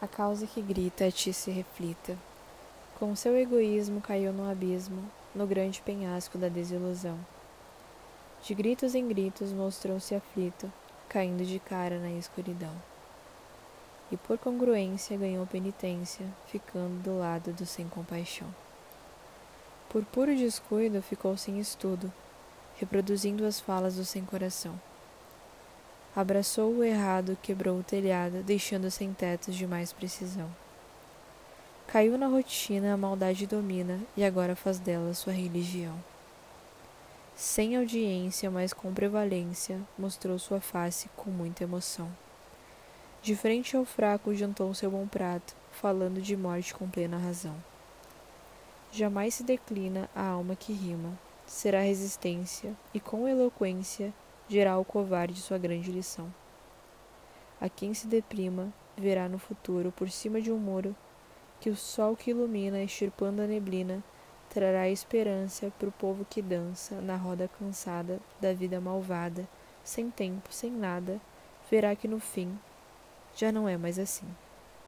A causa que grita a ti se reflita. Com seu egoísmo caiu no abismo, no grande penhasco da desilusão. De gritos em gritos mostrou-se aflito, caindo de cara na escuridão. E por congruência ganhou penitência, ficando do lado do sem compaixão. Por puro descuido ficou sem estudo, reproduzindo as falas do sem coração. Abraçou o errado, quebrou o telhado, deixando sem tetos de mais precisão. Caiu na rotina, a maldade domina e agora faz dela sua religião. Sem audiência, mas com prevalência, mostrou sua face com muita emoção. De frente ao fraco, jantou seu bom prato, falando de morte com plena razão. Jamais se declina a alma que rima, será resistência, e com eloquência dirá o covarde sua grande lição. A quem se deprima, verá no futuro, por cima de um muro, que o sol que ilumina, extirpando a neblina, trará esperança para o povo que dança na roda cansada da vida malvada, sem tempo, sem nada, verá que no fim já não é mais assim.